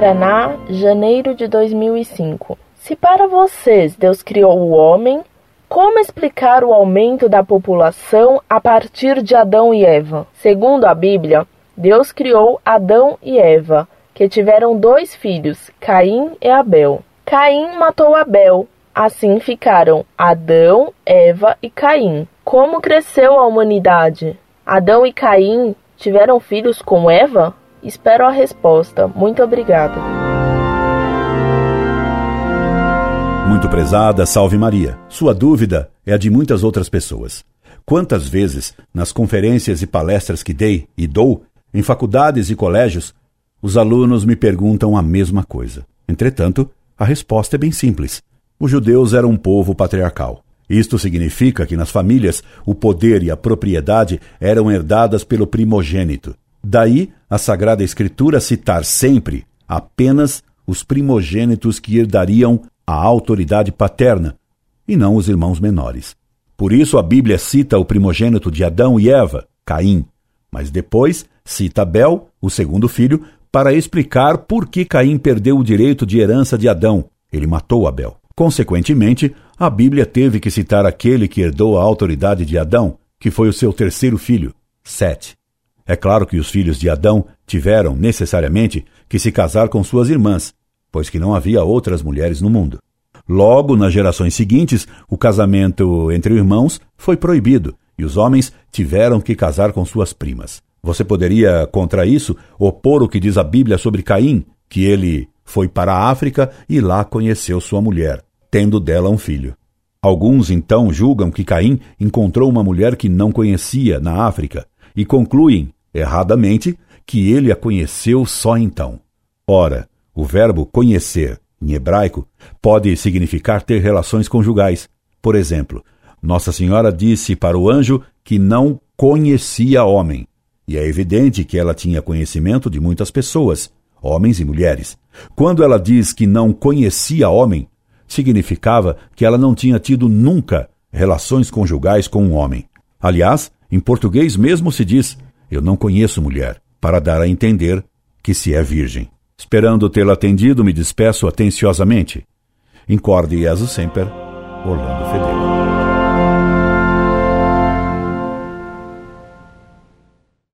Paraná, janeiro de 2005. Se para vocês Deus criou o homem, como explicar o aumento da população a partir de Adão e Eva? Segundo a Bíblia, Deus criou Adão e Eva, que tiveram dois filhos, Caim e Abel. Caim matou Abel, assim ficaram Adão, Eva e Caim. Como cresceu a humanidade? Adão e Caim tiveram filhos com Eva? Espero a resposta. Muito obrigada. Muito prezada, salve Maria. Sua dúvida é a de muitas outras pessoas. Quantas vezes, nas conferências e palestras que dei e dou, em faculdades e colégios, os alunos me perguntam a mesma coisa. Entretanto, a resposta é bem simples. Os judeus eram um povo patriarcal. Isto significa que nas famílias o poder e a propriedade eram herdadas pelo primogênito. Daí a Sagrada Escritura citar sempre apenas os primogênitos que herdariam a autoridade paterna, e não os irmãos menores. Por isso a Bíblia cita o primogênito de Adão e Eva, Caim, mas depois cita Abel, o segundo filho, para explicar por que Caim perdeu o direito de herança de Adão. Ele matou Abel. Consequentemente, a Bíblia teve que citar aquele que herdou a autoridade de Adão, que foi o seu terceiro filho, Sete. É claro que os filhos de Adão tiveram, necessariamente, que se casar com suas irmãs, pois que não havia outras mulheres no mundo. Logo, nas gerações seguintes, o casamento entre irmãos foi proibido e os homens tiveram que casar com suas primas. Você poderia, contra isso, opor o que diz a Bíblia sobre Caim, que ele foi para a África e lá conheceu sua mulher, tendo dela um filho. Alguns então julgam que Caim encontrou uma mulher que não conhecia na África e concluem erradamente, que ele a conheceu só então. Ora, o verbo conhecer, em hebraico, pode significar ter relações conjugais. Por exemplo, Nossa Senhora disse para o anjo que não conhecia homem, e é evidente que ela tinha conhecimento de muitas pessoas, homens e mulheres. Quando ela diz que não conhecia homem, significava que ela não tinha tido nunca relações conjugais com um homem. Aliás, em português mesmo se diz eu não conheço mulher, para dar a entender que se é virgem. Esperando tê-la atendido, me despeço atenciosamente. Incorde Jesus Semper, Orlando Fedeli.